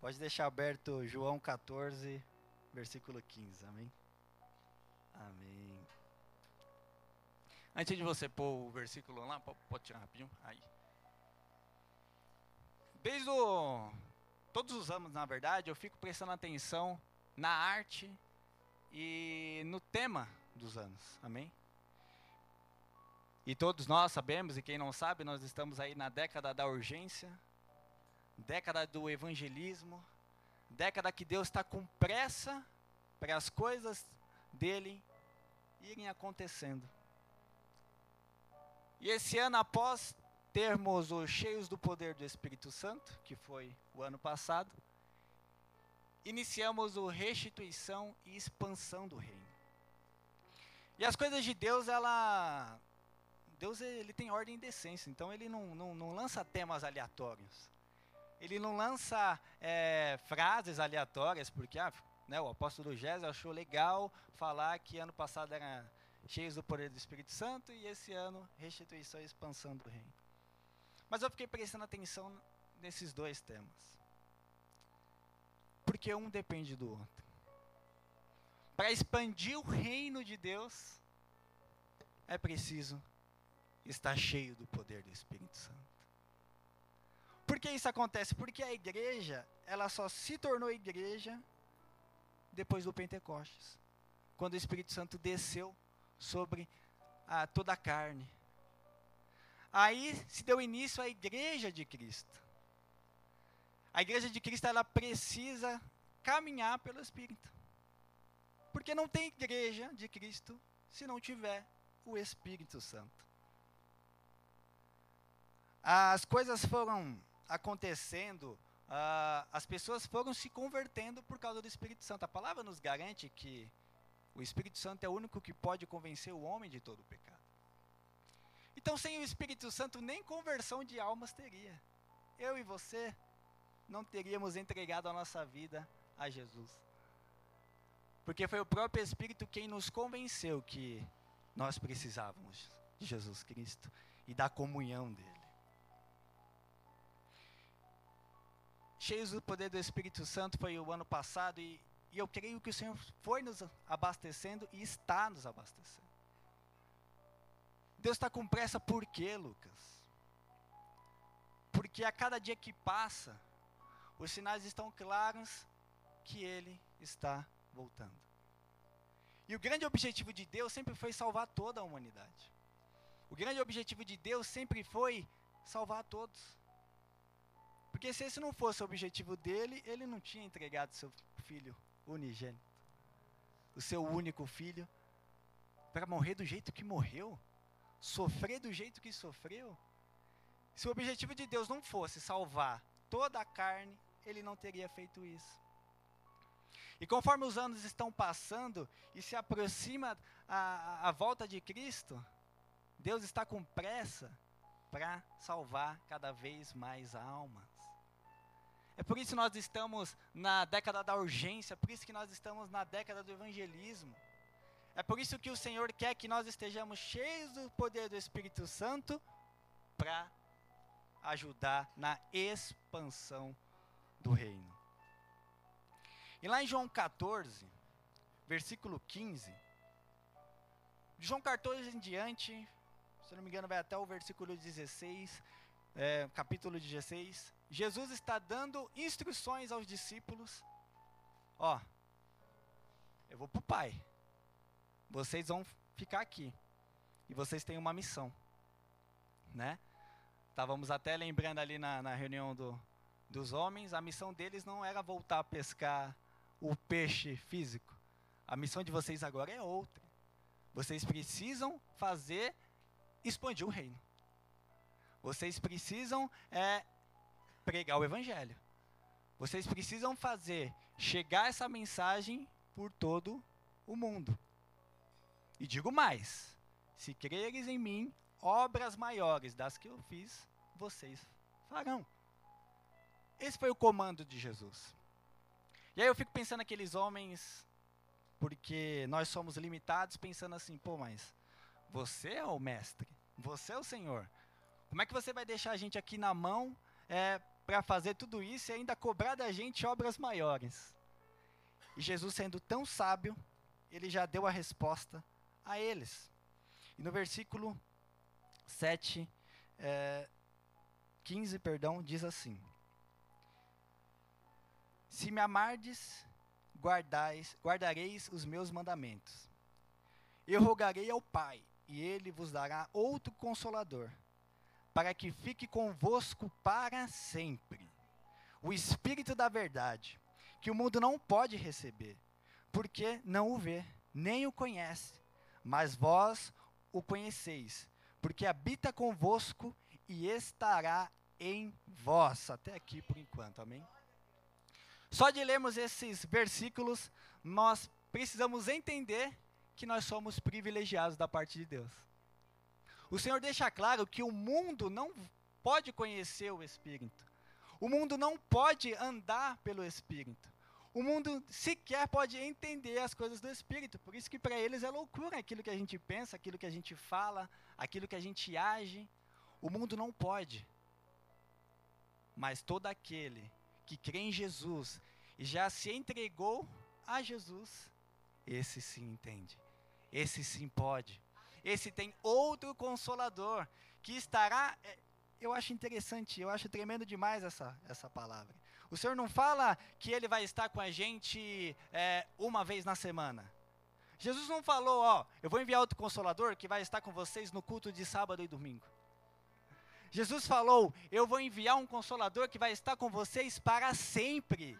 Pode deixar aberto João 14, versículo 15. Amém? Amém. Antes de você pôr o versículo lá, pode tirar rapidinho. Aí. Desde o, todos os anos, na verdade, eu fico prestando atenção na arte e no tema dos anos. Amém? E todos nós sabemos, e quem não sabe, nós estamos aí na década da urgência, década do evangelismo, década que Deus está com pressa para as coisas dele irem acontecendo. E esse ano, após termos os cheios do poder do Espírito Santo, que foi o ano passado, iniciamos o restituição e expansão do reino. E as coisas de Deus, ela Deus ele tem ordem e decência, então ele não, não, não lança temas aleatórios. Ele não lança é, frases aleatórias, porque ah, né, o apóstolo Gésio achou legal falar que ano passado era cheios do poder do Espírito Santo e esse ano restituição e expansão do reino. Mas eu fiquei prestando atenção nesses dois temas. Porque um depende do outro. Para expandir o reino de Deus, é preciso estar cheio do poder do Espírito Santo. Que isso acontece? Porque a igreja, ela só se tornou igreja depois do Pentecostes, quando o Espírito Santo desceu sobre a, toda a carne. Aí se deu início à igreja de Cristo. A igreja de Cristo ela precisa caminhar pelo Espírito. Porque não tem igreja de Cristo se não tiver o Espírito Santo. As coisas foram acontecendo, uh, as pessoas foram se convertendo por causa do Espírito Santo. A palavra nos garante que o Espírito Santo é o único que pode convencer o homem de todo o pecado. Então, sem o Espírito Santo, nem conversão de almas teria. Eu e você não teríamos entregado a nossa vida a Jesus. Porque foi o próprio Espírito quem nos convenceu que nós precisávamos de Jesus Cristo e da comunhão dele. Cheios do poder do Espírito Santo foi o ano passado e, e eu creio que o Senhor foi nos abastecendo e está nos abastecendo. Deus está com pressa por quê, Lucas? Porque a cada dia que passa, os sinais estão claros que Ele está voltando. E o grande objetivo de Deus sempre foi salvar toda a humanidade. O grande objetivo de Deus sempre foi salvar todos. Porque se esse não fosse o objetivo dele, ele não tinha entregado seu filho unigênito, o seu único filho, para morrer do jeito que morreu, sofrer do jeito que sofreu. Se o objetivo de Deus não fosse salvar toda a carne, ele não teria feito isso. E conforme os anos estão passando e se aproxima a, a volta de Cristo, Deus está com pressa para salvar cada vez mais almas. É por isso que nós estamos na década da urgência, é por isso que nós estamos na década do evangelismo. É por isso que o Senhor quer que nós estejamos cheios do poder do Espírito Santo para ajudar na expansão do reino. E lá em João 14, versículo 15, de João 14 em diante, se não me engano vai até o versículo 16, é, capítulo 16, Jesus está dando instruções aos discípulos. Ó, eu vou para o Pai. Vocês vão ficar aqui. E vocês têm uma missão. Né? Estávamos até lembrando ali na, na reunião do, dos homens, a missão deles não era voltar a pescar o peixe físico. A missão de vocês agora é outra. Vocês precisam fazer expandir o reino. Vocês precisam é, pregar o evangelho. Vocês precisam fazer chegar essa mensagem por todo o mundo. E digo mais: se creres em mim, obras maiores das que eu fiz, vocês farão. Esse foi o comando de Jesus. E aí eu fico pensando naqueles homens, porque nós somos limitados, pensando assim, pô, mas você é o mestre, você é o Senhor. Como é que você vai deixar a gente aqui na mão é, para fazer tudo isso e ainda cobrar da gente obras maiores. E Jesus, sendo tão sábio, ele já deu a resposta a eles. E no versículo 7, é, 15, perdão, diz assim: Se me amardes, guardais, guardareis os meus mandamentos. Eu rogarei ao Pai, e ele vos dará outro consolador, para que fique convosco para sempre. O Espírito da Verdade, que o mundo não pode receber, porque não o vê, nem o conhece, mas vós o conheceis, porque habita convosco e estará em vós. Até aqui por enquanto, amém? Só de lermos esses versículos, nós precisamos entender que nós somos privilegiados da parte de Deus. O Senhor deixa claro que o mundo não pode conhecer o Espírito. O mundo não pode andar pelo Espírito. O mundo sequer pode entender as coisas do Espírito. Por isso que para eles é loucura aquilo que a gente pensa, aquilo que a gente fala, aquilo que a gente age. O mundo não pode. Mas todo aquele que crê em Jesus e já se entregou a Jesus, esse sim entende. Esse sim pode. Esse tem outro consolador que estará. É, eu acho interessante, eu acho tremendo demais essa, essa palavra. O Senhor não fala que Ele vai estar com a gente é, uma vez na semana. Jesus não falou, ó, eu vou enviar outro consolador que vai estar com vocês no culto de sábado e domingo. Jesus falou: Eu vou enviar um consolador que vai estar com vocês para sempre.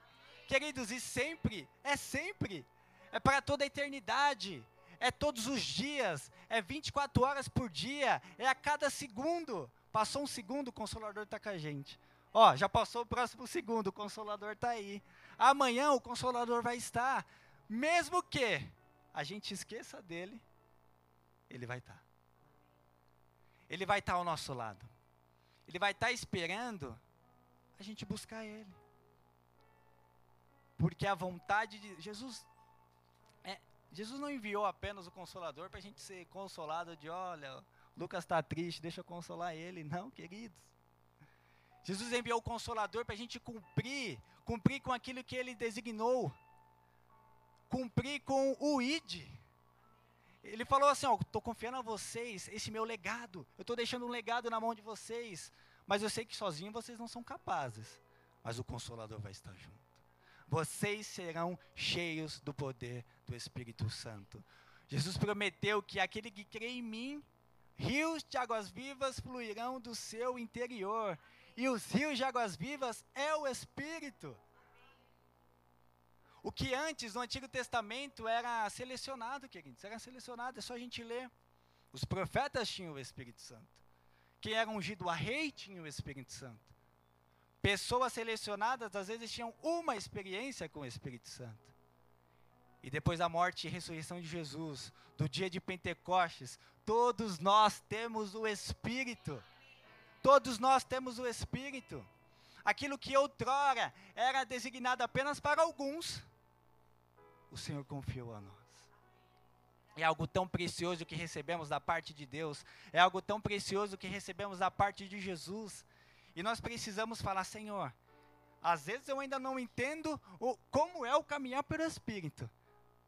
Queridos, e sempre, é sempre, é para toda a eternidade, é todos os dias, é 24 horas por dia, é a cada segundo. Passou um segundo, o consolador está com a gente. Ó, já passou o próximo segundo, o consolador está aí. Amanhã o consolador vai estar. Mesmo que a gente esqueça dele, ele vai estar. Ele vai estar ao nosso lado. Ele vai estar esperando a gente buscar Ele. Porque a vontade de Jesus. Jesus não enviou apenas o Consolador para a gente ser consolado de, olha, Lucas está triste, deixa eu consolar ele. Não, queridos. Jesus enviou o Consolador para a gente cumprir, cumprir com aquilo que ele designou, cumprir com o ID. Ele falou assim: ó, estou confiando a vocês, esse meu legado. Eu estou deixando um legado na mão de vocês. Mas eu sei que sozinhos vocês não são capazes. Mas o Consolador vai estar junto. Vocês serão cheios do poder do Espírito Santo. Jesus prometeu que aquele que crê em mim, rios de águas vivas fluirão do seu interior. E os rios de águas vivas é o Espírito. O que antes, no Antigo Testamento, era selecionado, queridos, era selecionado, é só a gente ler. Os profetas tinham o Espírito Santo. Quem era ungido a rei tinha o Espírito Santo. Pessoas selecionadas, às vezes, tinham uma experiência com o Espírito Santo. E depois da morte e ressurreição de Jesus, do dia de Pentecostes, todos nós temos o Espírito. Todos nós temos o Espírito. Aquilo que outrora era designado apenas para alguns, o Senhor confiou a nós. É algo tão precioso que recebemos da parte de Deus, é algo tão precioso que recebemos da parte de Jesus. E nós precisamos falar, Senhor, às vezes eu ainda não entendo o, como é o caminhar pelo Espírito,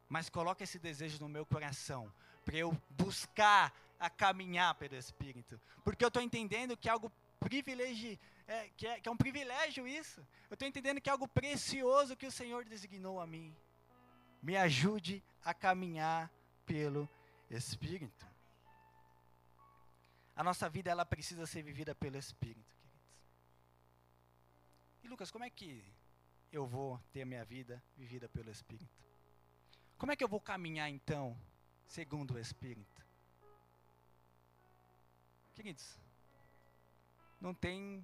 mas coloca esse desejo no meu coração, para eu buscar a caminhar pelo Espírito, porque eu estou entendendo que é algo privilégio, é, que, é, que é um privilégio isso, eu estou entendendo que é algo precioso que o Senhor designou a mim. Me ajude a caminhar pelo Espírito. A nossa vida ela precisa ser vivida pelo Espírito, Lucas, como é que eu vou ter a minha vida vivida pelo Espírito? Como é que eu vou caminhar então segundo o Espírito? Queridos, não tem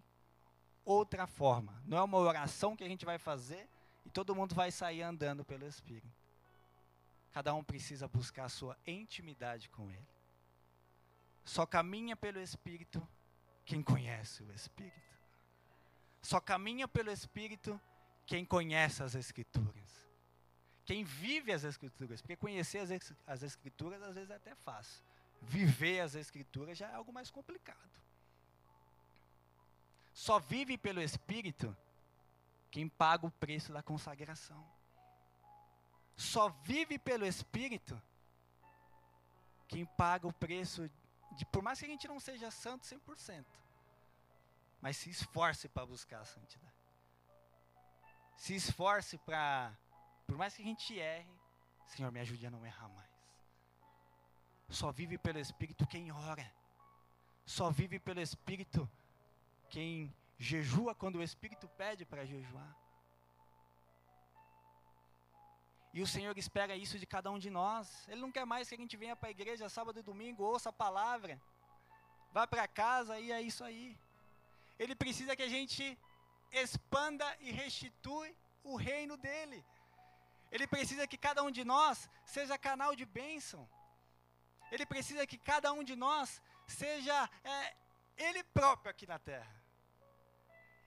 outra forma. Não é uma oração que a gente vai fazer e todo mundo vai sair andando pelo Espírito. Cada um precisa buscar a sua intimidade com Ele. Só caminha pelo Espírito quem conhece o Espírito. Só caminha pelo Espírito quem conhece as Escrituras. Quem vive as Escrituras. Porque conhecer as, as Escrituras às vezes é até fácil. Viver as Escrituras já é algo mais complicado. Só vive pelo Espírito quem paga o preço da consagração. Só vive pelo Espírito quem paga o preço de, por mais que a gente não seja santo 100%, mas se esforce para buscar a santidade. Se esforce para, por mais que a gente erre, Senhor, me ajude a não errar mais. Só vive pelo Espírito quem ora. Só vive pelo Espírito quem jejua quando o Espírito pede para jejuar. E o Senhor espera isso de cada um de nós. Ele não quer mais que a gente venha para a igreja sábado e domingo, ouça a palavra, vá para casa e é isso aí. Ele precisa que a gente expanda e restitui o reino dele. Ele precisa que cada um de nós seja canal de bênção. Ele precisa que cada um de nós seja é, ele próprio aqui na terra.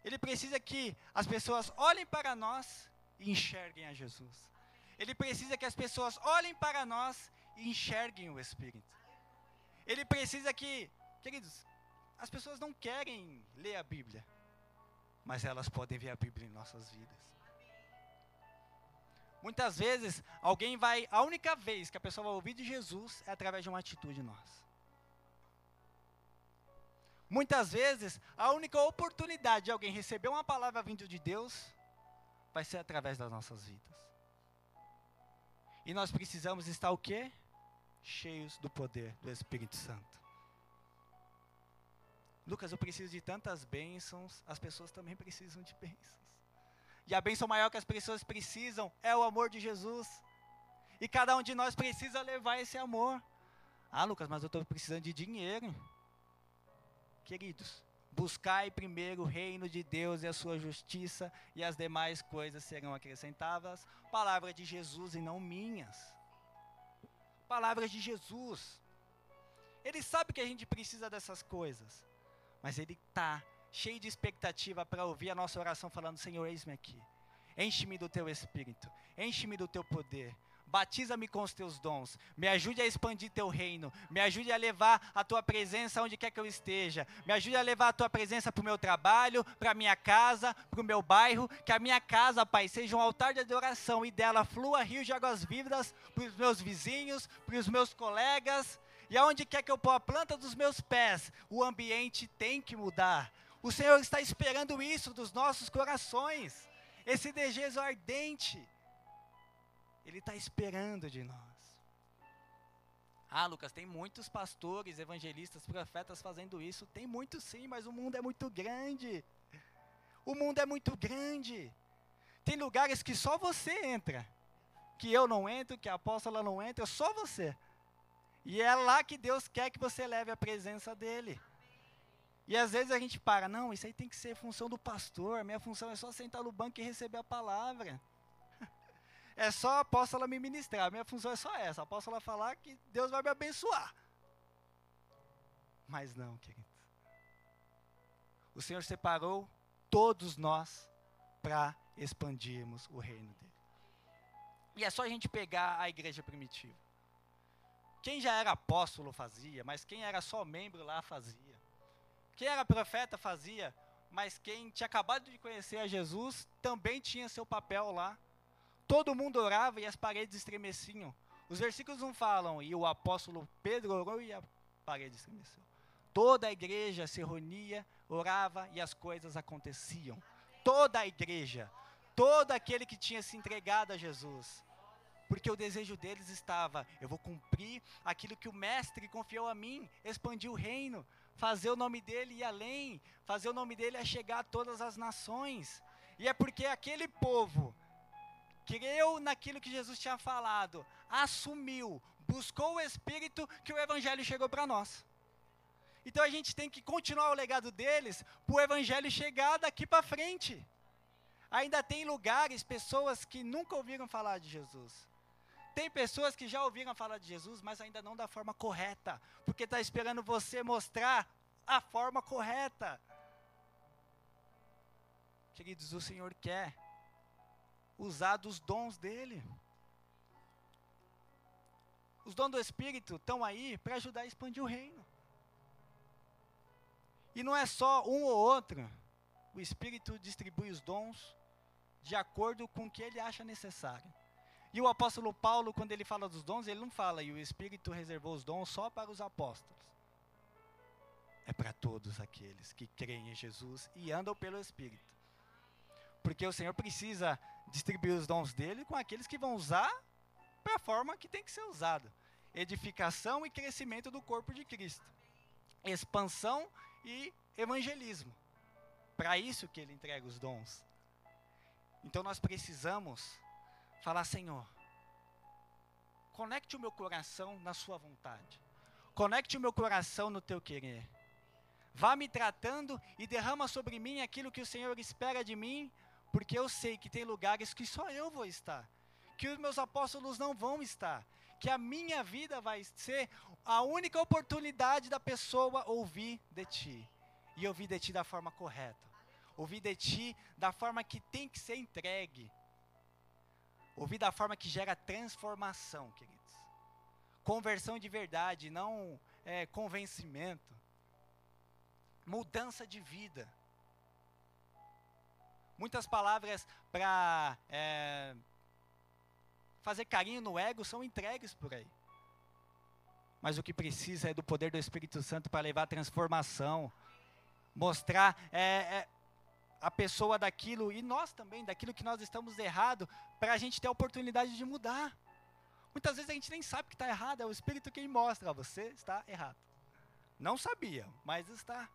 Ele precisa que as pessoas olhem para nós e enxerguem a Jesus. Ele precisa que as pessoas olhem para nós e enxerguem o Espírito. Ele precisa que, queridos, as pessoas não querem ler a Bíblia, mas elas podem ver a Bíblia em nossas vidas. Muitas vezes, alguém vai, a única vez que a pessoa vai ouvir de Jesus é através de uma atitude nossa. Muitas vezes, a única oportunidade de alguém receber uma palavra vinda de Deus vai ser através das nossas vidas. E nós precisamos estar o quê? Cheios do poder do Espírito Santo. Lucas, eu preciso de tantas bênçãos, as pessoas também precisam de bênçãos. E a bênção maior que as pessoas precisam é o amor de Jesus. E cada um de nós precisa levar esse amor. Ah, Lucas, mas eu estou precisando de dinheiro. Queridos, Buscai primeiro o reino de Deus e a sua justiça, e as demais coisas serão acrescentadas. Palavra de Jesus e não minhas. Palavras de Jesus. Ele sabe que a gente precisa dessas coisas, mas ele está cheio de expectativa para ouvir a nossa oração, falando: Senhor, eis-me aqui. Enche-me do teu espírito, enche-me do teu poder, batiza-me com os teus dons, me ajude a expandir teu reino, me ajude a levar a tua presença onde quer que eu esteja, me ajude a levar a tua presença para o meu trabalho, para a minha casa, para o meu bairro, que a minha casa, Pai, seja um altar de adoração e dela flua rio de águas vivas para os meus vizinhos, para os meus colegas, e aonde quer que eu pôr a planta dos meus pés, o ambiente tem que mudar. O Senhor está esperando isso dos nossos corações, esse desejo ardente ele está esperando de nós. Ah, Lucas, tem muitos pastores, evangelistas, profetas fazendo isso. Tem muitos sim, mas o mundo é muito grande. O mundo é muito grande. Tem lugares que só você entra. Que eu não entro, que a apóstola não entra, só você. E é lá que Deus quer que você leve a presença dele. E às vezes a gente para, não, isso aí tem que ser função do pastor, minha função é só sentar no banco e receber a palavra é só a apóstola me ministrar. Minha função é só essa: a apóstola falar que Deus vai me abençoar. Mas não, queridos. O Senhor separou todos nós para expandirmos o reino dele. E é só a gente pegar a igreja primitiva. Quem já era apóstolo fazia, mas quem era só membro lá fazia. Quem era profeta fazia, mas quem tinha acabado de conhecer a Jesus também tinha seu papel lá Todo mundo orava e as paredes estremeciam. Os versículos não falam, e o apóstolo Pedro orou e a parede estremeceu. Toda a igreja se reunia, orava e as coisas aconteciam. Toda a igreja, todo aquele que tinha se entregado a Jesus. Porque o desejo deles estava: eu vou cumprir aquilo que o Mestre confiou a mim, expandir o reino, fazer o nome dele ir além, fazer o nome dele a chegar a todas as nações. E é porque aquele povo creu naquilo que Jesus tinha falado, assumiu, buscou o Espírito, que o Evangelho chegou para nós. Então a gente tem que continuar o legado deles para o Evangelho chegar daqui para frente. Ainda tem lugares, pessoas que nunca ouviram falar de Jesus. Tem pessoas que já ouviram falar de Jesus, mas ainda não da forma correta, porque está esperando você mostrar a forma correta. Queridos, o Senhor quer usar dos dons dele. Os dons do Espírito estão aí para ajudar a expandir o reino. E não é só um ou outro. o Espírito distribui os dons de acordo com o que ele acha necessário. E o apóstolo Paulo, quando ele fala dos dons, ele não fala, e o Espírito reservou os dons só para os apóstolos. É para todos aqueles que creem em Jesus e andam pelo Espírito. Porque o Senhor precisa distribuir os dons dele com aqueles que vão usar para a forma que tem que ser usado edificação e crescimento do corpo de Cristo, expansão e evangelismo. Para isso que ele entrega os dons. Então nós precisamos falar, Senhor, conecte o meu coração na sua vontade. Conecte o meu coração no teu querer. Vá me tratando e derrama sobre mim aquilo que o Senhor espera de mim, porque eu sei que tem lugares que só eu vou estar, que os meus apóstolos não vão estar, que a minha vida vai ser a única oportunidade da pessoa ouvir de ti. E ouvir de ti da forma correta. Ouvir de ti da forma que tem que ser entregue. Ouvir da forma que gera transformação, queridos. Conversão de verdade, não é, convencimento. Mudança de vida. Muitas palavras para é, fazer carinho no ego são entregues por aí. Mas o que precisa é do poder do Espírito Santo para levar transformação, mostrar é, é, a pessoa daquilo e nós também, daquilo que nós estamos errado, para a gente ter a oportunidade de mudar. Muitas vezes a gente nem sabe que está errado, é o Espírito quem mostra, você está errado. Não sabia, mas está.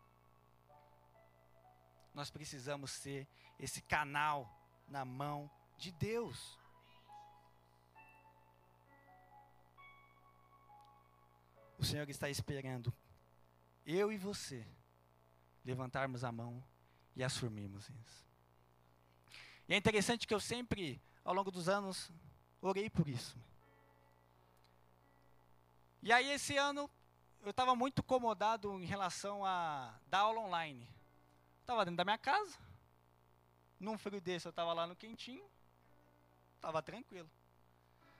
Nós precisamos ser esse canal na mão de Deus. O Senhor está esperando eu e você levantarmos a mão e assumirmos isso. E é interessante que eu sempre, ao longo dos anos, orei por isso. E aí esse ano eu estava muito incomodado em relação a dar aula online. Estava dentro da minha casa, num frio desse eu estava lá no quentinho, estava tranquilo.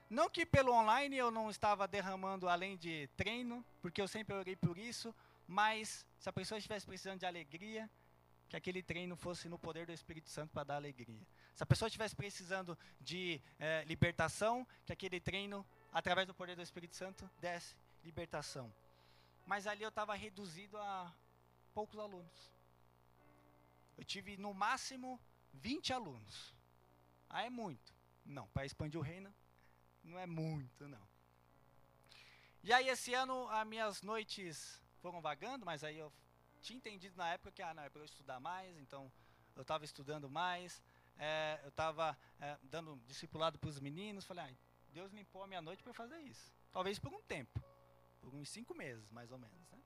Não que pelo online eu não estava derramando além de treino, porque eu sempre orei por isso, mas se a pessoa estivesse precisando de alegria, que aquele treino fosse no poder do Espírito Santo para dar alegria. Se a pessoa estivesse precisando de é, libertação, que aquele treino, através do poder do Espírito Santo, desse libertação. Mas ali eu estava reduzido a poucos alunos. Eu tive no máximo 20 alunos. Ah, é muito. Não, para expandir o reino, não é muito, não. E aí esse ano as minhas noites foram vagando, mas aí eu tinha entendido na época que ah, não, é para eu estudar mais, então eu estava estudando mais, é, eu estava é, dando discipulado para os meninos, falei, ah, Deus limpou a minha noite para fazer isso. Talvez por um tempo, por uns cinco meses, mais ou menos. Né?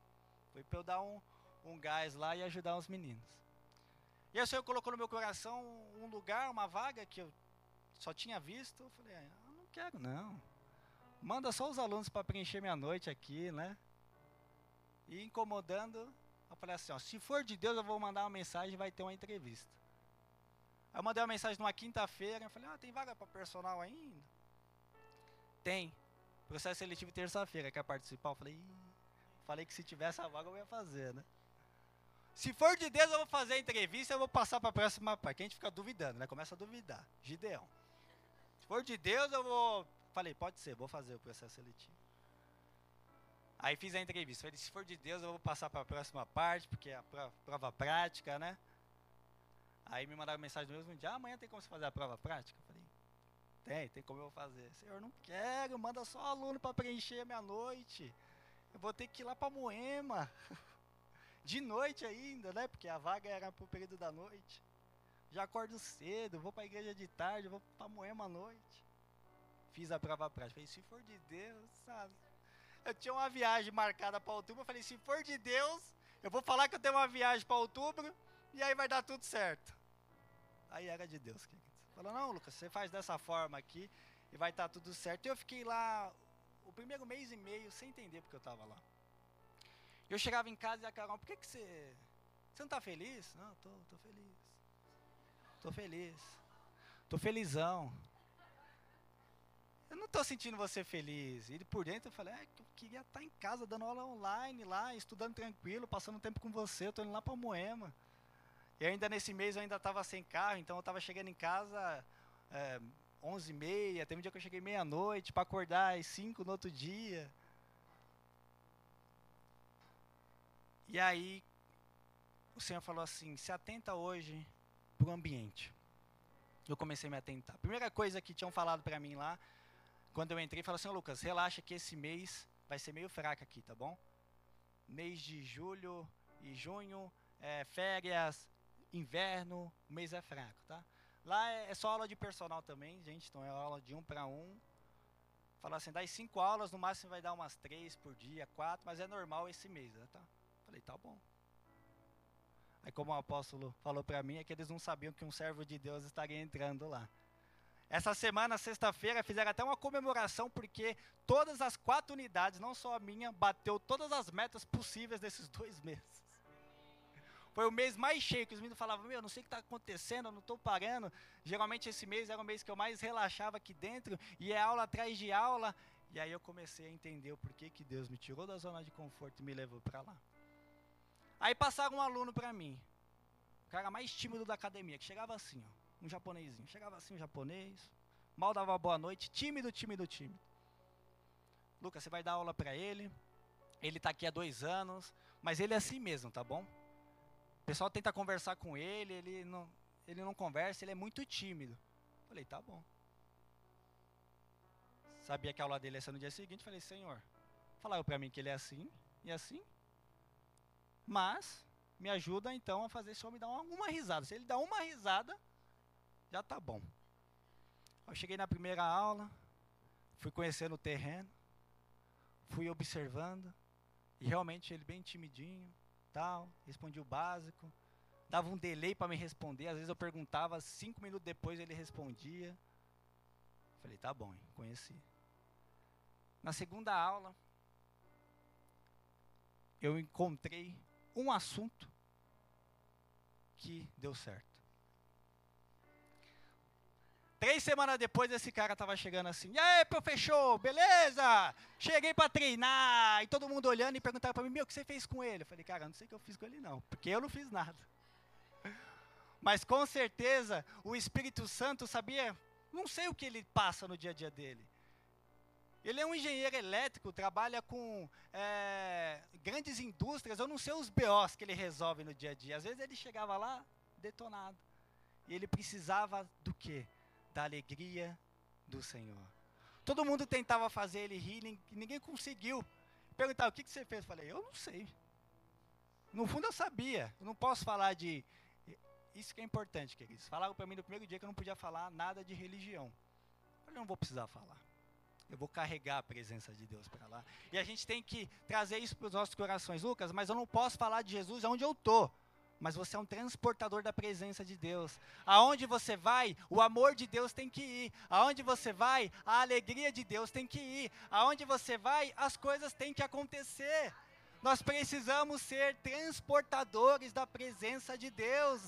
Foi para eu dar um, um gás lá e ajudar os meninos. E aí o Senhor colocou no meu coração um lugar, uma vaga que eu só tinha visto, eu falei, ah, quero não. Manda só os alunos para preencher minha noite aqui, né? E incomodando, eu falei assim, ó, se for de Deus eu vou mandar uma mensagem e vai ter uma entrevista. Aí eu mandei uma mensagem numa quinta-feira, eu falei, ah, tem vaga para personal ainda? Tem. Processo seletivo terça-feira, quer participar? Eu falei, falei que se tivesse a vaga eu ia fazer, né? Se for de Deus eu vou fazer a entrevista, eu vou passar para a próxima parte. a gente fica duvidando, né? Começa a duvidar. Gideão for de Deus, eu vou. Falei, pode ser, vou fazer o processo seletivo. Aí fiz a entrevista. Falei, se for de Deus, eu vou passar para a próxima parte, porque é a prova, prática, né? Aí me mandaram mensagem no mesmo dia: ah, amanhã tem como você fazer a prova prática? Falei, tem, tem como eu fazer. Senhor, não quero, manda só aluno para preencher a minha noite. Eu vou ter que ir lá para Moema. De noite ainda, né? Porque a vaga era para o período da noite já acordo cedo, vou para a igreja de tarde, vou para Moema à noite. Fiz a prova prática. Falei, se for de Deus, sabe? Eu tinha uma viagem marcada para outubro. Eu falei, se for de Deus, eu vou falar que eu tenho uma viagem para outubro e aí vai dar tudo certo. Aí era de Deus, querido. Falou, não, Lucas, você faz dessa forma aqui e vai estar tá tudo certo. E eu fiquei lá o primeiro mês e meio sem entender porque eu estava lá. Eu chegava em casa e a Carol, por que, que você. Você não está feliz? Não, tô, tô feliz. Tô feliz. Tô felizão. Eu não tô sentindo você feliz. E por dentro eu falei, é, eu queria estar tá em casa dando aula online lá, estudando tranquilo, passando tempo com você. Eu tô indo lá para Moema. E ainda nesse mês eu ainda estava sem carro, então eu estava chegando em casa é, 11 e meia, teve um dia que eu cheguei meia-noite para acordar às 5 no outro dia. E aí o Senhor falou assim: se atenta hoje para o ambiente. Eu comecei a me atentar. Primeira coisa que tinham falado para mim lá, quando eu entrei, falou assim: Lucas, relaxa que esse mês vai ser meio fraco aqui, tá bom? Mês de julho e junho, é, férias, inverno, o mês é fraco, tá? Lá é, é, só aula de personal também, gente, então é aula de um para um. Falar assim, das cinco aulas, no máximo vai dar umas três por dia, quatro, mas é normal esse mês, né, tá? Falei, tá bom. Aí como o apóstolo falou para mim, é que eles não sabiam que um servo de Deus estaria entrando lá. Essa semana, sexta-feira, fizeram até uma comemoração, porque todas as quatro unidades, não só a minha, bateu todas as metas possíveis desses dois meses. Foi o mês mais cheio, que os meninos falavam, meu, não sei o que está acontecendo, eu não estou parando. Geralmente esse mês era o mês que eu mais relaxava aqui dentro, e é aula atrás de aula. E aí eu comecei a entender o porquê que Deus me tirou da zona de conforto e me levou para lá. Aí passaram um aluno para mim, o cara mais tímido da academia, que chegava assim, ó, um japonesinho. Chegava assim, um japonês, mal dava boa noite, tímido, tímido, tímido. Lucas, você vai dar aula para ele, ele está aqui há dois anos, mas ele é assim mesmo, tá bom? O pessoal tenta conversar com ele, ele não, ele não conversa, ele é muito tímido. Falei, tá bom. Sabia que a aula dele ia ser no dia seguinte, falei, Senhor, falaram para mim que ele é assim e assim. Mas me ajuda então a fazer esse homem dar uma, uma risada. Se ele dá uma risada, já tá bom. Eu cheguei na primeira aula, fui conhecendo o terreno, fui observando, e realmente ele bem timidinho, tal, respondia o básico, dava um delay para me responder, às vezes eu perguntava, cinco minutos depois ele respondia. Falei, tá bom, hein, conheci. Na segunda aula, eu encontrei um assunto que deu certo. Três semanas depois, esse cara estava chegando assim, e aí, professor, beleza? Cheguei para treinar, e todo mundo olhando e perguntava para mim, meu, o que você fez com ele? Eu falei, cara, não sei o que eu fiz com ele não, porque eu não fiz nada. Mas com certeza, o Espírito Santo sabia, não sei o que ele passa no dia a dia dele. Ele é um engenheiro elétrico, trabalha com é, grandes indústrias. Eu não sei os BOs que ele resolve no dia a dia. Às vezes ele chegava lá detonado. E ele precisava do quê? Da alegria do Senhor. Todo mundo tentava fazer ele rir, ninguém conseguiu. Perguntava, o que, que você fez? Eu falei, eu não sei. No fundo eu sabia. Eu não posso falar de. Isso que é importante, queridos. Falaram para mim no primeiro dia que eu não podia falar nada de religião. Eu falei, não vou precisar falar. Eu vou carregar a presença de Deus para lá. E a gente tem que trazer isso para os nossos corações. Lucas, mas eu não posso falar de Jesus onde eu estou mas você é um transportador da presença de Deus. Aonde você vai, o amor de Deus tem que ir. Aonde você vai, a alegria de Deus tem que ir. Aonde você vai, as coisas têm que acontecer. Nós precisamos ser transportadores da presença de Deus.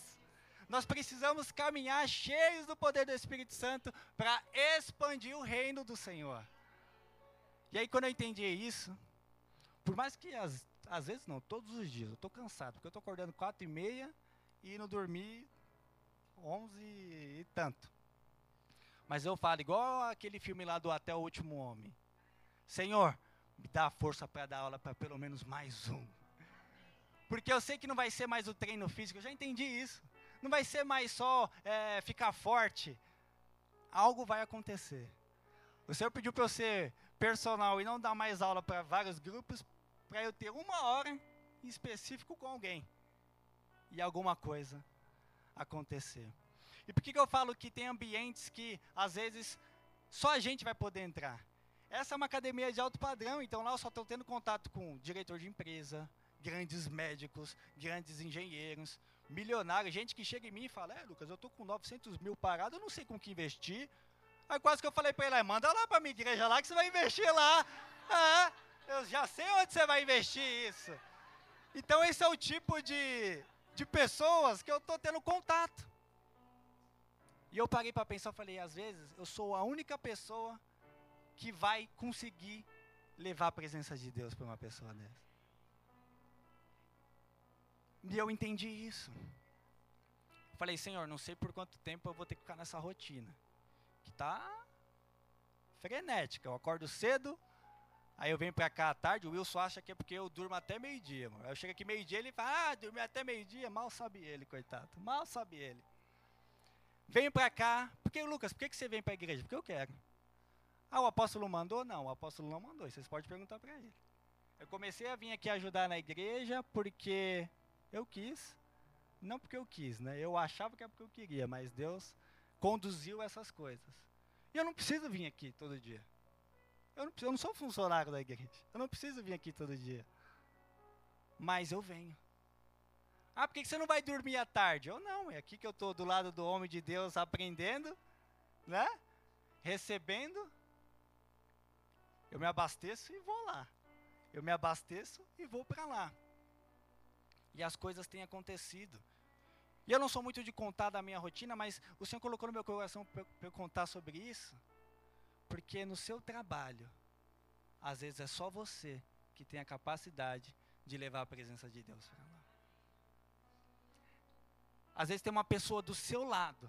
Nós precisamos caminhar cheios do poder do Espírito Santo para expandir o reino do Senhor. E aí, quando eu entendi isso, por mais que as às vezes não, todos os dias. Eu estou cansado, porque eu estou acordando quatro e meia e indo dormir onze e tanto. Mas eu falo, igual aquele filme lá do Até o Último Homem. Senhor, me dá força para dar aula para pelo menos mais um. Porque eu sei que não vai ser mais o treino físico, eu já entendi isso. Não vai ser mais só é, ficar forte. Algo vai acontecer. O Senhor pediu para eu ser personal e não dar mais aula para vários grupos para eu ter uma hora em específico com alguém e alguma coisa acontecer. E por que, que eu falo que tem ambientes que às vezes só a gente vai poder entrar? Essa é uma academia de alto padrão, então lá eu só estou tendo contato com diretor de empresa, grandes médicos, grandes engenheiros, milionários, gente que chega em mim e fala: É, Lucas, eu estou com 900 mil parado, eu não sei com que investir. Aí quase que eu falei para ele: manda lá para minha igreja lá que você vai investir lá. É, eu já sei onde você vai investir isso. Então esse é o tipo de, de pessoas que eu estou tendo contato. E eu parei para pensar, falei, às vezes eu sou a única pessoa que vai conseguir levar a presença de Deus para uma pessoa dessa. E eu entendi isso. falei, Senhor, não sei por quanto tempo eu vou ter que ficar nessa rotina. Que tá frenética. Eu acordo cedo, aí eu venho pra cá à tarde, o Wilson acha que é porque eu durmo até meio-dia, mano. Eu chego aqui meio-dia, ele fala, ah, dormi até meio-dia, mal sabe ele, coitado. Mal sabe ele. Venho pra cá, porque, Lucas, por que, você vem pra igreja? Porque eu quero. Ah, o apóstolo mandou? Não, o apóstolo não mandou. Vocês podem perguntar para ele. Eu comecei a vir aqui ajudar na igreja porque eu quis, não porque eu quis, né? Eu achava que é porque eu queria, mas Deus conduziu essas coisas. E eu não preciso vir aqui todo dia. Eu não, eu não sou funcionário da igreja. Eu não preciso vir aqui todo dia. Mas eu venho. Ah, por que você não vai dormir à tarde? Eu não, é aqui que eu estou do lado do homem de Deus aprendendo, né? Recebendo eu me abasteço e vou lá. Eu me abasteço e vou para lá. E as coisas têm acontecido. E eu não sou muito de contar da minha rotina, mas o Senhor colocou no meu coração para eu contar sobre isso, porque no seu trabalho, às vezes é só você que tem a capacidade de levar a presença de Deus para lá. Às vezes tem uma pessoa do seu lado,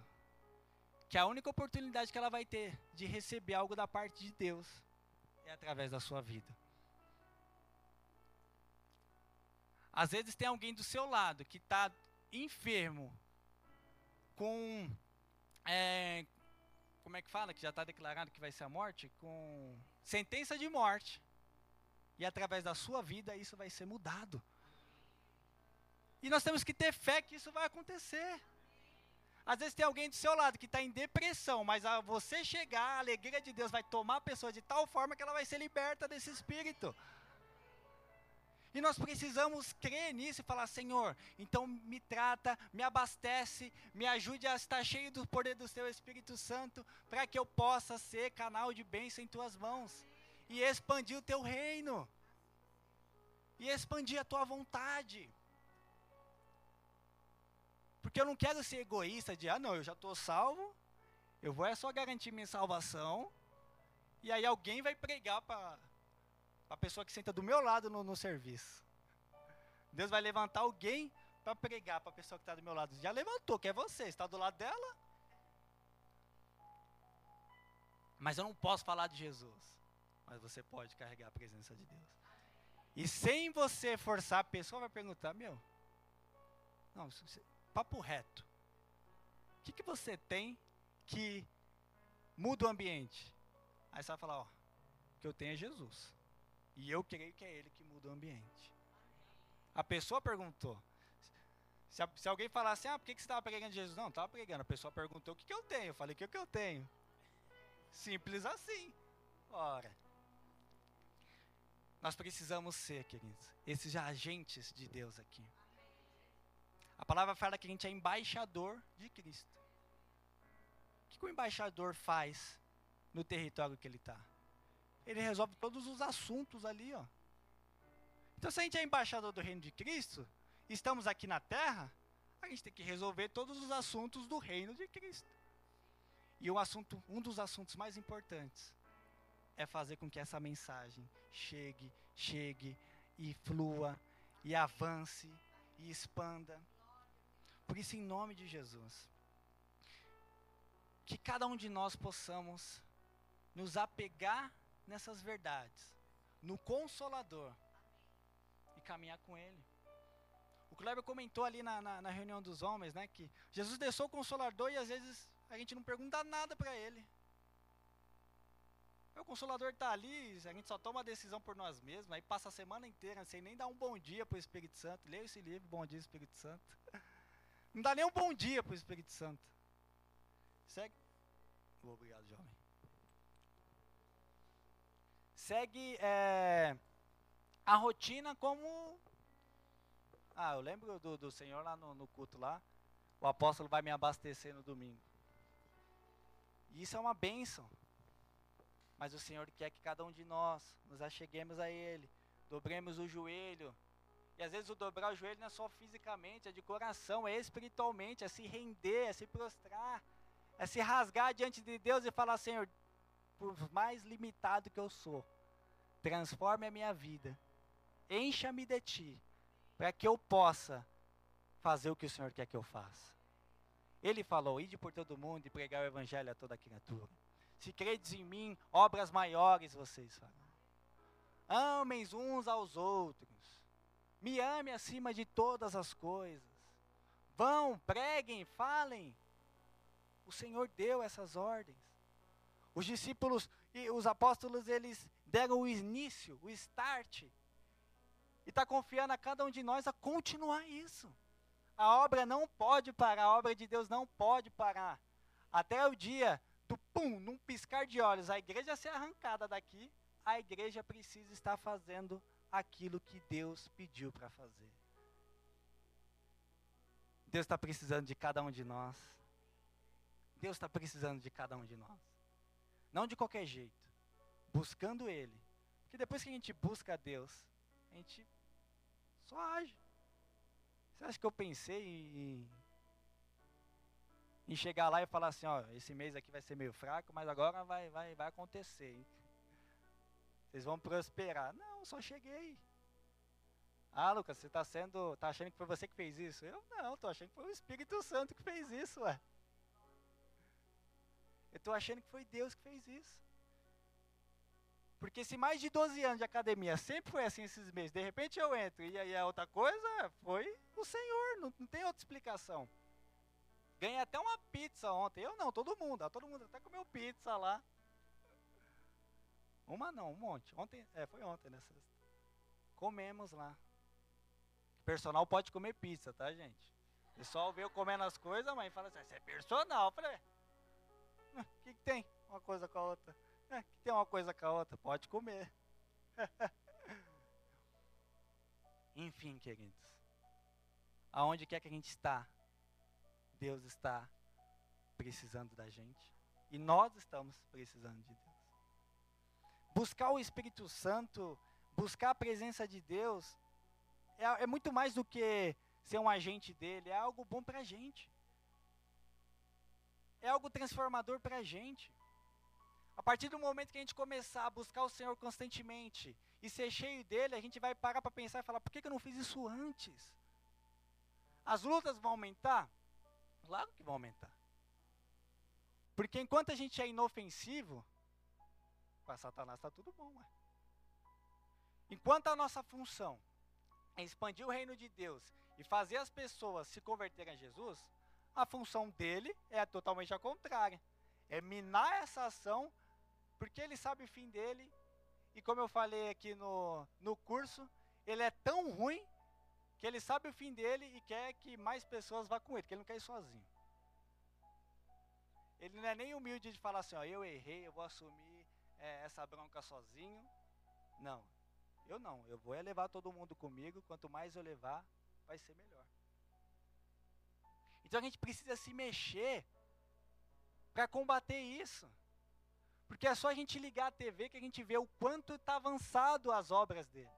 que a única oportunidade que ela vai ter de receber algo da parte de Deus é através da sua vida. Às vezes tem alguém do seu lado que está enfermo, com. É, como é que fala? Que já está declarado que vai ser a morte? Com sentença de morte. E através da sua vida isso vai ser mudado. E nós temos que ter fé que isso vai acontecer. Às vezes tem alguém do seu lado que está em depressão, mas a você chegar, a alegria de Deus vai tomar a pessoa de tal forma que ela vai ser liberta desse espírito. E nós precisamos crer nisso e falar: Senhor, então me trata, me abastece, me ajude a estar cheio do poder do Seu Espírito Santo, para que eu possa ser canal de bênção em Tuas mãos e expandir o Teu reino, e expandir a Tua vontade. Porque eu não quero ser egoísta de, ah, não, eu já estou salvo, eu vou é só garantir minha salvação, e aí alguém vai pregar para a pessoa que senta do meu lado no, no serviço. Deus vai levantar alguém para pregar para a pessoa que está do meu lado. Já levantou, que é você, está do lado dela. Mas eu não posso falar de Jesus. Mas você pode carregar a presença de Deus. E sem você forçar, a pessoa vai perguntar: Meu, não, papo reto. O que, que você tem que muda o ambiente? Aí você vai falar, ó, o que eu tenho é Jesus. E eu creio que é Ele que muda o ambiente. A pessoa perguntou. Se, se alguém falasse, ah, por que, que você estava pregando Jesus? Não, estava pregando. A pessoa perguntou o que, que eu tenho. Eu falei, o que, que eu tenho? Simples assim. Ora. Nós precisamos ser, queridos, esses agentes de Deus aqui. A palavra fala que a gente é embaixador de Cristo. O que, que o embaixador faz no território que ele está? Ele resolve todos os assuntos ali, ó. Então, se a gente é embaixador do reino de Cristo, estamos aqui na terra, a gente tem que resolver todos os assuntos do reino de Cristo. E um assunto, um dos assuntos mais importantes é fazer com que essa mensagem chegue, chegue e flua e avance e expanda. Por isso, em nome de Jesus, que cada um de nós possamos nos apegar nessas verdades, no Consolador, e caminhar com Ele. O Kleber comentou ali na, na, na, reunião dos homens, né, que Jesus deixou o Consolador e às vezes a gente não pergunta nada para Ele. O Consolador está ali, a gente só toma a decisão por nós mesmos, aí passa a semana inteira sem nem dar um bom dia para o Espírito Santo. Leia esse livro, Bom Dia Espírito Santo. Não dá nem um bom dia para o Espírito Santo. Segue. Obrigado, jovem. Segue é, a rotina como. Ah, eu lembro do, do Senhor lá no, no culto lá. O apóstolo vai me abastecer no domingo. E isso é uma bênção. Mas o Senhor quer que cada um de nós nos acheguemos a Ele, dobremos o joelho, e às vezes o dobrar o joelho não é só fisicamente, é de coração, é espiritualmente, é se render, é se prostrar, é se rasgar diante de Deus e falar: Senhor, por mais limitado que eu sou, transforme a minha vida, encha-me de Ti, para que eu possa fazer o que o Senhor quer que eu faça. Ele falou: Ide por todo mundo e pregar o evangelho a toda criatura. Se credes em mim, obras maiores vocês farão. Amem uns aos outros. Me ame acima de todas as coisas. Vão, preguem, falem. O Senhor deu essas ordens. Os discípulos e os apóstolos, eles deram o início, o start. E está confiando a cada um de nós a continuar isso. A obra não pode parar, a obra de Deus não pode parar. Até o dia do pum, num piscar de olhos, a igreja ser arrancada daqui, a igreja precisa estar fazendo aquilo que Deus pediu para fazer. Deus está precisando de cada um de nós. Deus está precisando de cada um de nós. Não de qualquer jeito. Buscando Ele. Porque depois que a gente busca a Deus, a gente só age. Você acha que eu pensei em, em chegar lá e falar assim, ó, esse mês aqui vai ser meio fraco, mas agora vai, vai, vai acontecer. Vocês vão prosperar. Não, só cheguei. Ah, Lucas, você está sendo, tá achando que foi você que fez isso? Eu não, tô achando que foi o Espírito Santo que fez isso, ué. Eu tô achando que foi Deus que fez isso. Porque se mais de 12 anos de academia sempre foi assim esses meses, de repente eu entro e aí a é outra coisa, foi o Senhor, não, não tem outra explicação. Ganhei até uma pizza ontem. Eu não, todo mundo, todo mundo até comeu pizza lá. Uma não, um monte. Ontem, é, foi ontem, né? Comemos lá. Personal pode comer pizza, tá, gente? O pessoal eu comendo as coisas, mas fala assim, isso é personal. Eu falei, o ah, que, que tem uma coisa com a outra? É, que tem uma coisa com a outra, pode comer. Enfim, queridos, aonde quer que a gente está, Deus está precisando da gente e nós estamos precisando de Deus. Buscar o Espírito Santo, buscar a presença de Deus, é, é muito mais do que ser um agente dele, é algo bom para a gente. É algo transformador para a gente. A partir do momento que a gente começar a buscar o Senhor constantemente e ser cheio dele, a gente vai parar para pensar e falar: por que, que eu não fiz isso antes? As lutas vão aumentar? Claro que vão aumentar. Porque enquanto a gente é inofensivo, com a Satanás está tudo bom. Ué. Enquanto a nossa função é expandir o reino de Deus e fazer as pessoas se converterem a Jesus, a função dele é totalmente a contrária. É minar essa ação porque ele sabe o fim dele. E como eu falei aqui no, no curso, ele é tão ruim que ele sabe o fim dele e quer que mais pessoas vá com ele, que ele não quer ir sozinho. Ele não é nem humilde de falar assim, ó, eu errei, eu vou assumir é, essa bronca sozinho. Não, eu não, eu vou é levar todo mundo comigo, quanto mais eu levar, vai ser melhor. Então a gente precisa se mexer para combater isso. Porque é só a gente ligar a TV que a gente vê o quanto está avançado as obras dele.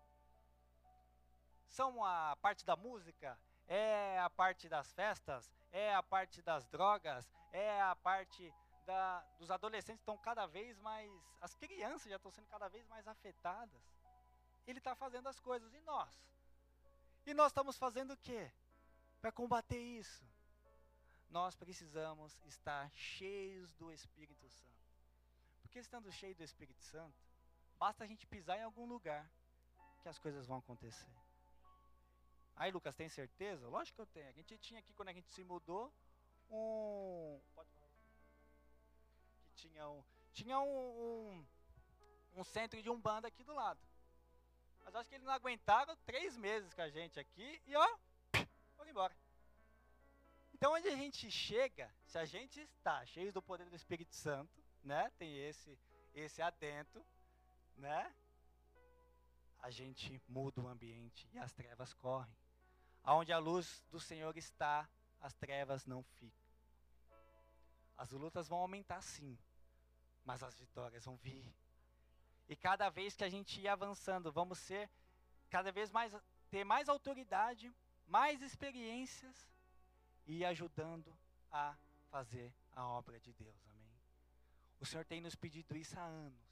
São a parte da música, é a parte das festas, é a parte das drogas, é a parte da, dos adolescentes estão cada vez mais, as crianças já estão sendo cada vez mais afetadas. Ele está fazendo as coisas e nós? E nós estamos fazendo o quê? Para combater isso. Nós precisamos estar cheios do Espírito Santo. Porque estando cheio do Espírito Santo, basta a gente pisar em algum lugar que as coisas vão acontecer. Aí, Lucas, tem certeza? Lógico que eu tenho. A gente tinha aqui, quando a gente se mudou, um. Que tinha um. Tinha um, um, um centro de umbanda aqui do lado. Mas acho que eles não aguentaram três meses com a gente aqui e ó, foram embora. Então, onde a gente chega, se a gente está cheio do poder do Espírito Santo, né? Tem esse esse adento, né? A gente muda o ambiente e as trevas correm. Aonde a luz do Senhor está, as trevas não ficam. As lutas vão aumentar sim, mas as vitórias vão vir. E cada vez que a gente ir avançando, vamos ser cada vez mais ter mais autoridade, mais experiências e ajudando a fazer a obra de Deus. O Senhor tem nos pedido isso há anos.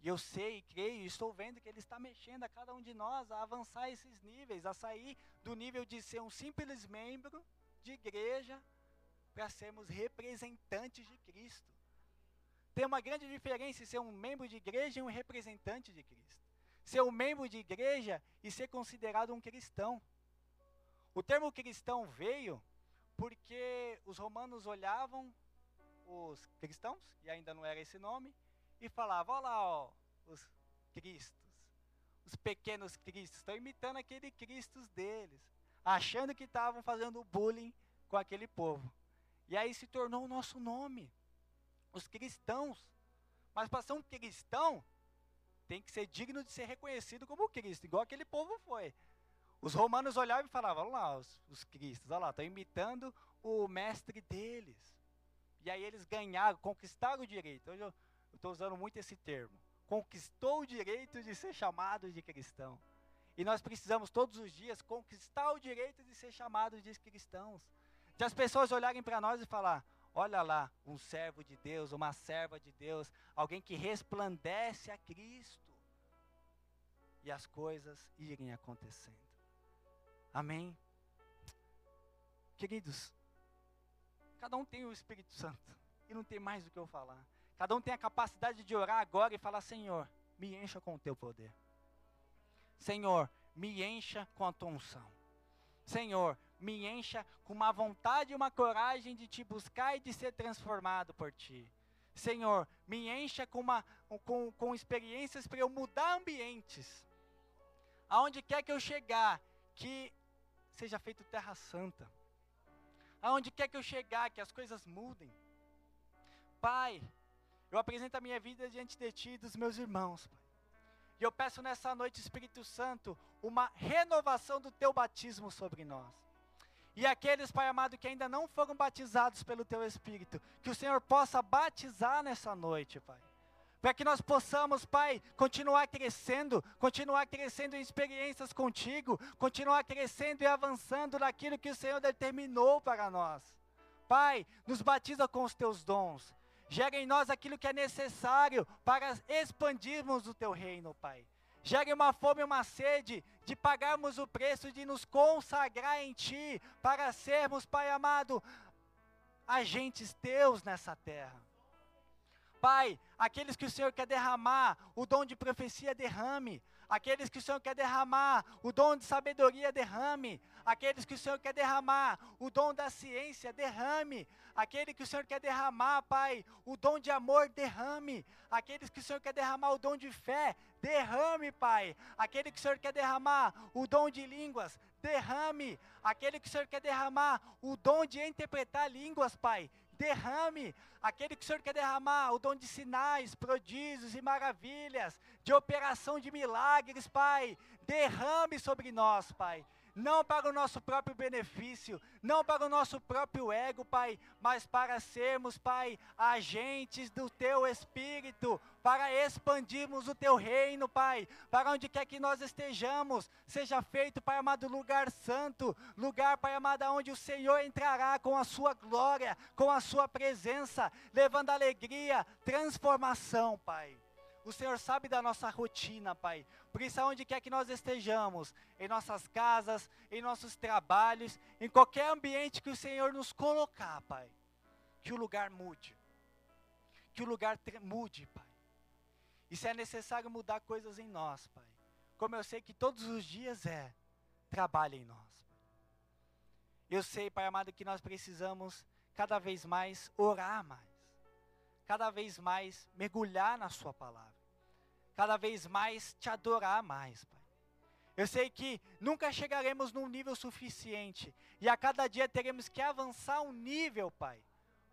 E eu sei, creio, estou vendo que Ele está mexendo a cada um de nós a avançar esses níveis, a sair do nível de ser um simples membro de igreja, para sermos representantes de Cristo. Tem uma grande diferença em ser um membro de igreja e um representante de Cristo. Ser um membro de igreja e ser considerado um cristão. O termo cristão veio porque os romanos olhavam os cristãos, e ainda não era esse nome, e falavam: olha lá, ó, os cristos, os pequenos cristos, estão imitando aquele cristos deles, achando que estavam fazendo bullying com aquele povo. E aí se tornou o nosso nome, os cristãos. Mas para ser um cristão, tem que ser digno de ser reconhecido como Cristo, igual aquele povo foi. Os romanos olhavam e falavam, olha lá, os, os cristos, olha lá, estão imitando o mestre deles. E aí eles ganharam, conquistaram o direito. Hoje eu estou usando muito esse termo. Conquistou o direito de ser chamado de cristão. E nós precisamos todos os dias conquistar o direito de ser chamados de cristãos. De as pessoas olharem para nós e falar: olha lá, um servo de Deus, uma serva de Deus, alguém que resplandece a Cristo. E as coisas irem acontecendo. Amém? Queridos, cada um tem o Espírito Santo e não tem mais o que eu falar. Cada um tem a capacidade de orar agora e falar: Senhor, me encha com o teu poder. Senhor, me encha com a tua unção. Senhor, me encha com uma vontade e uma coragem de te buscar e de ser transformado por ti. Senhor, me encha com, uma, com, com experiências para eu mudar ambientes. Aonde quer que eu chegar, que seja feito terra santa. Aonde quer que eu chegar, que as coisas mudem. Pai, eu apresento a minha vida diante de Ti e dos meus irmãos, Pai. E eu peço nessa noite, Espírito Santo, uma renovação do Teu batismo sobre nós. E aqueles, Pai amado, que ainda não foram batizados pelo Teu Espírito, que o Senhor possa batizar nessa noite, Pai para que nós possamos, Pai, continuar crescendo, continuar crescendo em experiências contigo, continuar crescendo e avançando naquilo que o Senhor determinou para nós. Pai, nos batiza com os teus dons, gera em nós aquilo que é necessário para expandirmos o teu reino, Pai. Gere uma fome e uma sede de pagarmos o preço de nos consagrar em Ti, para sermos, Pai amado, agentes teus nessa terra. Pai, aqueles que o Senhor quer derramar, o dom de profecia derrame. Aqueles que o Senhor quer derramar, o dom de sabedoria derrame. Aqueles que o Senhor quer derramar, o dom da ciência derrame. Aquele que o Senhor quer derramar, Pai, o dom de amor derrame. Aqueles que o Senhor quer derramar o dom de fé, derrame, Pai. Aquele que o Senhor quer derramar o dom de línguas, derrame. Aquele que o Senhor quer derramar o dom de interpretar línguas, Pai, derrame. Aquele que o Senhor quer derramar, o dom de sinais, prodígios e maravilhas, de operação de milagres, Pai, derrame sobre nós, Pai não para o nosso próprio benefício, não para o nosso próprio ego, Pai, mas para sermos, Pai, agentes do Teu Espírito, para expandirmos o Teu reino, Pai, para onde quer que nós estejamos, seja feito, Pai amado, lugar santo, lugar, Pai amado, onde o Senhor entrará com a Sua glória, com a Sua presença, levando alegria, transformação, Pai. O Senhor sabe da nossa rotina, Pai. Por isso, aonde quer que nós estejamos, em nossas casas, em nossos trabalhos, em qualquer ambiente que o Senhor nos colocar, Pai, que o lugar mude. Que o lugar mude, Pai. E se é necessário mudar coisas em nós, Pai, como eu sei que todos os dias é, trabalhe em nós. Eu sei, Pai amado, que nós precisamos cada vez mais orar mais, cada vez mais mergulhar na Sua palavra cada vez mais te adorar mais, Pai. Eu sei que nunca chegaremos num nível suficiente e a cada dia teremos que avançar um nível, Pai.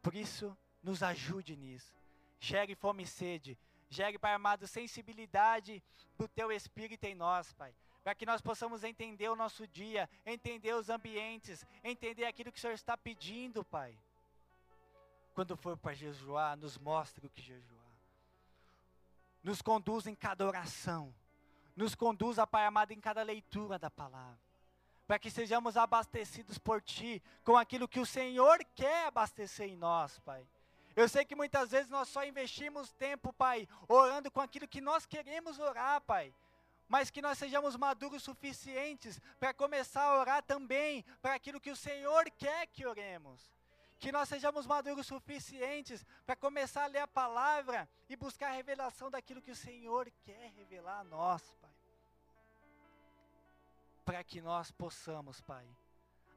Por isso, nos ajude nisso. Gere fome e sede. Gere, Pai amado, sensibilidade do Teu Espírito em nós, Pai. Para que nós possamos entender o nosso dia, entender os ambientes, entender aquilo que o Senhor está pedindo, Pai. Quando for para jejuar, nos mostre o que jejuar nos conduz em cada oração, nos conduz, Pai amado, em cada leitura da palavra, para que sejamos abastecidos por Ti, com aquilo que o Senhor quer abastecer em nós, Pai. Eu sei que muitas vezes nós só investimos tempo, Pai, orando com aquilo que nós queremos orar, Pai. Mas que nós sejamos maduros suficientes para começar a orar também para aquilo que o Senhor quer que oremos Que nós sejamos maduros suficientes para começar a ler a palavra e buscar a revelação daquilo que o Senhor quer revelar a nós, Pai. Para que nós possamos, Pai,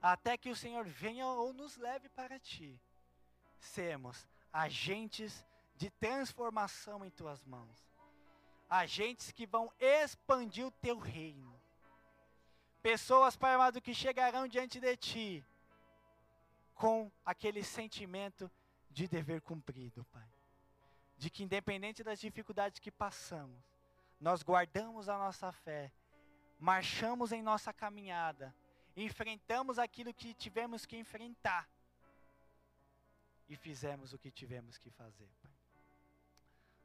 até que o Senhor venha ou nos leve para Ti, sermos agentes de transformação em Tuas mãos. Agentes que vão expandir o Teu reino. Pessoas, Pai amado, que chegarão diante de Ti com aquele sentimento de dever cumprido, Pai. De que, independente das dificuldades que passamos, nós guardamos a nossa fé, marchamos em nossa caminhada, enfrentamos aquilo que tivemos que enfrentar e fizemos o que tivemos que fazer, Pai.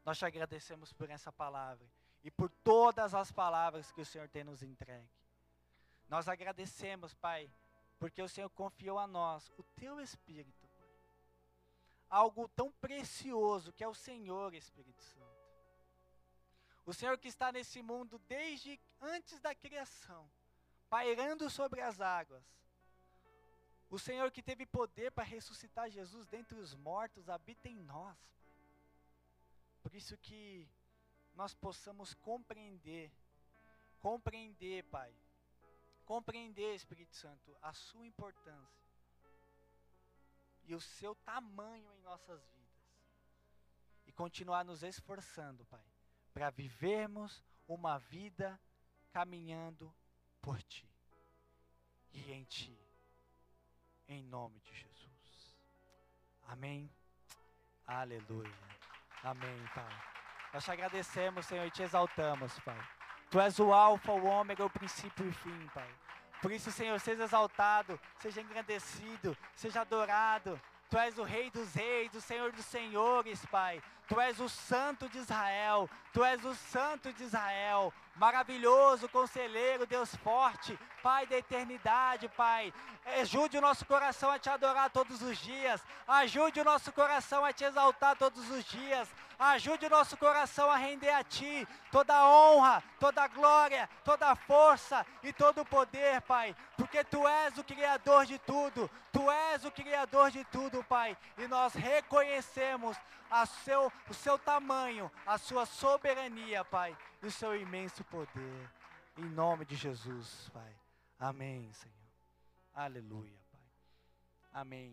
Nós te agradecemos por essa palavra e por todas as palavras que o Senhor tem nos entregue. Nós agradecemos, Pai, porque o Senhor confiou a nós o teu Espírito, Pai. Algo tão precioso que é o Senhor, Espírito Santo. O Senhor que está nesse mundo desde antes da criação, pairando sobre as águas. O Senhor que teve poder para ressuscitar Jesus dentre os mortos, habita em nós. Por isso que nós possamos compreender, compreender, Pai, compreender, Espírito Santo, a sua importância e o seu tamanho em nossas vidas. E continuar nos esforçando, Pai, para vivermos uma vida caminhando por Ti e em Ti, em nome de Jesus. Amém. Aleluia. Amém, Pai. Nós te agradecemos, Senhor, e te exaltamos, Pai. Tu és o Alfa, o Ômega, o princípio e o fim, Pai. Por isso, Senhor, seja exaltado, seja engrandecido, seja adorado. Tu és o Rei dos Reis, o Senhor dos Senhores, Pai. Tu és o Santo de Israel, Tu és o Santo de Israel, maravilhoso, conselheiro, Deus forte, Pai da eternidade, Pai. Ajude o nosso coração a te adorar todos os dias, ajude o nosso coração a te exaltar todos os dias, ajude o nosso coração a render a Ti toda honra, toda glória, toda força e todo poder, Pai, porque Tu és o Criador de tudo, Tu és o Criador de tudo, Pai, e nós reconhecemos a seu, o Seu tamanho, a Sua soberania, Pai, e o Seu imenso poder, em nome de Jesus, Pai. Amém, Senhor. Aleluia, Pai. Amém.